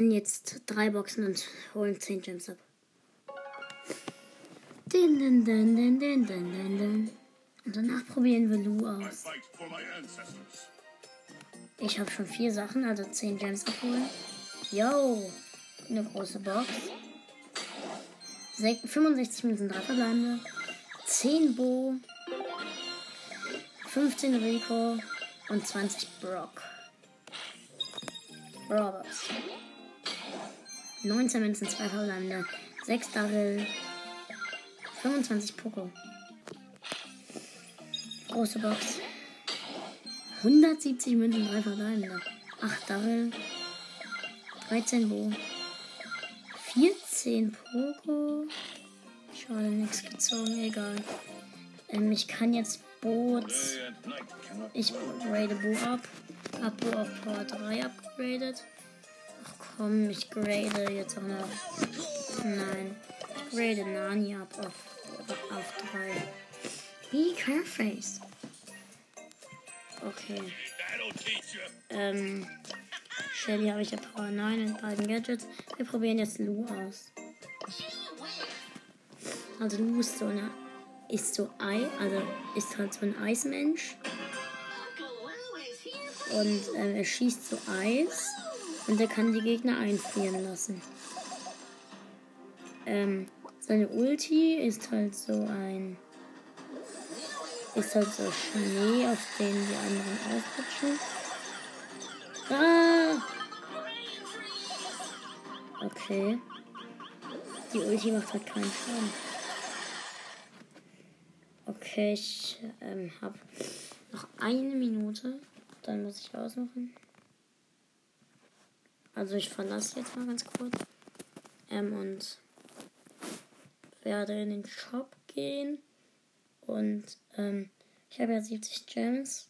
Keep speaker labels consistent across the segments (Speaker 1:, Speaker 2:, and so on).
Speaker 1: Jetzt drei Boxen und holen 10 Gems ab. Din, din, din, din, din, din, din, din. Und danach probieren wir Lu aus. Ich habe schon vier Sachen, also 10 Gems abholen. Yo, eine große Box. Sek 65 Minuten, 3 verbleibende. 10 Bo. 15 Rico und 20 Brock. Roberts. 19 Münzen, 2 verbleibende. 6 Daryl. 25 Poco. Große Box. 170 Münzen, 3 verbleibende. 8 Daryl. 13 Bo. 14 Poco. Schade, nichts gezogen, egal. Ähm, ich kann jetzt Boot. Ich grade Bo ab. Hab Bo auf Power 3 upgradet. Ach komm, ich grade jetzt auch noch. Nein. Ich grade Nani ab auf, auf 3. Be Carface. Okay. Ähm. Shelly habe ich ja Power 9 in beiden Gadgets. Wir probieren jetzt Lu aus. Also Lu ist so eine. Ist so Ei, also ist halt so ein Eismensch. Und ähm, er schießt so Eis. Und er kann die Gegner einfrieren lassen. Ähm, seine Ulti ist halt so ein. Ist halt so Schnee, auf den die anderen aufrutschen. Ah! Okay. Die Ulti macht halt keinen Schaden. Okay, ich ähm, habe noch eine Minute. Dann muss ich ausmachen. Also ich verlasse jetzt mal ganz kurz. Ähm, und werde in den Shop gehen. Und ähm, ich habe ja 70 Gems.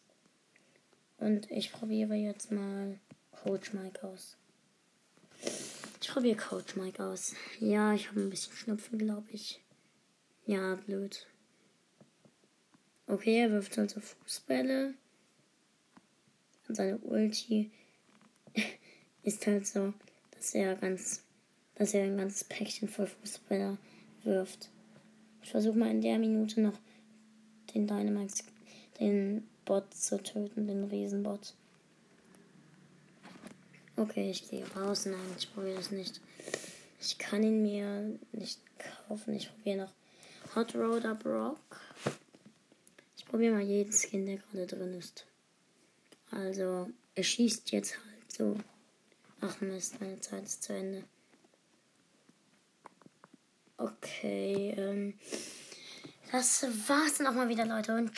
Speaker 1: Und ich probiere jetzt mal Coach Mike aus. Ich probiere Coach Mike aus. Ja, ich habe ein bisschen Schnupfen, glaube ich. Ja, blöd. Okay, er wirft also Fußbälle. Und seine Ulti ist halt so, dass er ganz, dass er ein ganzes Päckchen voll Fußbälle wirft. Ich versuche mal in der Minute noch den Dynamax, den Bot zu töten, den Riesenbot. Okay, ich gehe raus. Nein, ich probiere das nicht. Ich kann ihn mir nicht kaufen. Ich probiere noch Hot Roder Brock. Ich probiere mal jeden Skin, der gerade drin ist. Also, er schießt jetzt halt so. Ach Mist, meine Zeit ist zu Ende. Okay, ähm. Das war's dann auch mal wieder, Leute. Und.